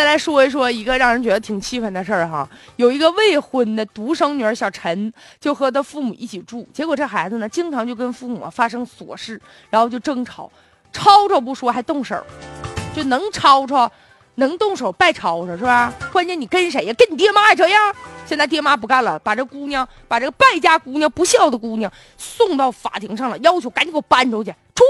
再来说一说一个让人觉得挺气愤的事儿哈，有一个未婚的独生女儿小陈，就和他父母一起住，结果这孩子呢，经常就跟父母发生琐事，然后就争吵，吵吵不说还动手，就能吵吵，能动手拜吵吵是吧？关键你跟谁呀？跟你爹妈也这样？现在爹妈不干了，把这姑娘，把这个败家姑娘、不孝的姑娘送到法庭上了，要求赶紧给我搬出去，出。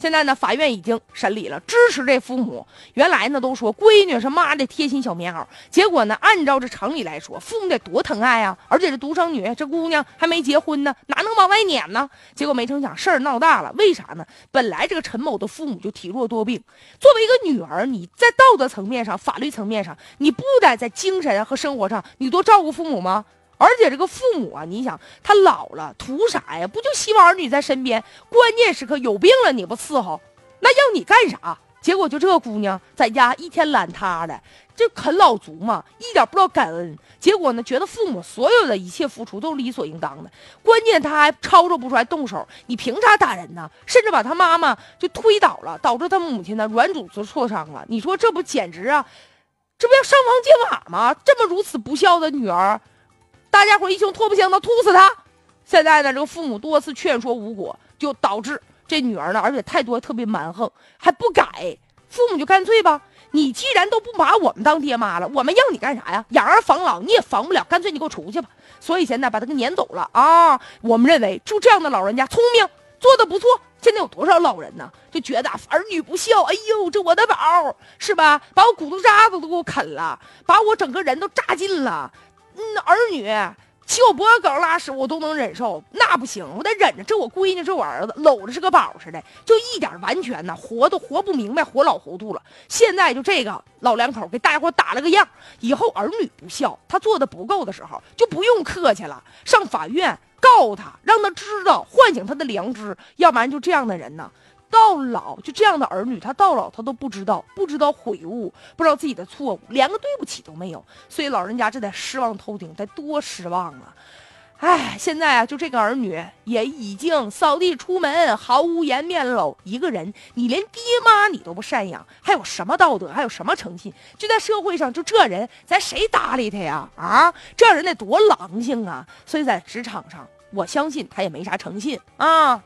现在呢，法院已经审理了，支持这父母。原来呢，都说闺女是妈的贴心小棉袄，结果呢，按照这常理来说，父母得多疼爱啊！而且这独生女，这姑娘还没结婚呢，哪能往外撵呢？结果没成想，事儿闹大了。为啥呢？本来这个陈某的父母就体弱多病，作为一个女儿，你在道德层面上、法律层面上，你不得在精神和生活上，你多照顾父母吗？而且这个父母啊，你想他老了图啥呀？不就希望儿女在身边？关键时刻有病了你不伺候，那要你干啥？结果就这个姑娘在家一天懒塌的，就啃老族嘛，一点不知道感恩。结果呢，觉得父母所有的一切付出都是理所应当的。关键他还吵吵不出来动手，你凭啥打人呢？甚至把他妈妈就推倒了，导致他母亲呢软组织挫伤了。你说这不简直啊？这不要上房揭瓦吗？这么如此不孝的女儿！大家伙一听，唾不行，能吐死他！现在呢，这个父母多次劝说无果，就导致这女儿呢，而且态度特别蛮横，还不改。父母就干脆吧，你既然都不把我们当爹妈了，我们要你干啥呀？养儿防老你也防不了，干脆你给我出去吧。所以现在把他给撵走了啊！我们认为，就这样的老人家聪明，做的不错。现在有多少老人呢？就觉得儿女不孝，哎呦，这我的宝是吧？把我骨头渣子都给我啃了，把我整个人都榨尽了。嗯，儿女骑我脖子梗拉屎我都能忍受，那不行，我得忍着。这我闺女，这我儿子，搂着是个宝似的，就一点完全呢，活都活不明白，活老糊涂了。现在就这个老两口给大家伙打了个样，以后儿女不孝，他做的不够的时候，就不用客气了，上法院告他，让他知道唤醒他的良知，要不然就这样的人呢。到老就这样的儿女，他到老他都不知道，不知道悔悟，不知道自己的错误，连个对不起都没有，所以老人家这得失望透顶，得多失望啊！哎，现在啊，就这个儿女也已经扫地出门，毫无颜面喽。一个人，你连爹妈你都不赡养，还有什么道德，还有什么诚信？就在社会上，就这人，咱谁搭理他呀？啊，这人得多狼性啊！所以在职场上，我相信他也没啥诚信啊。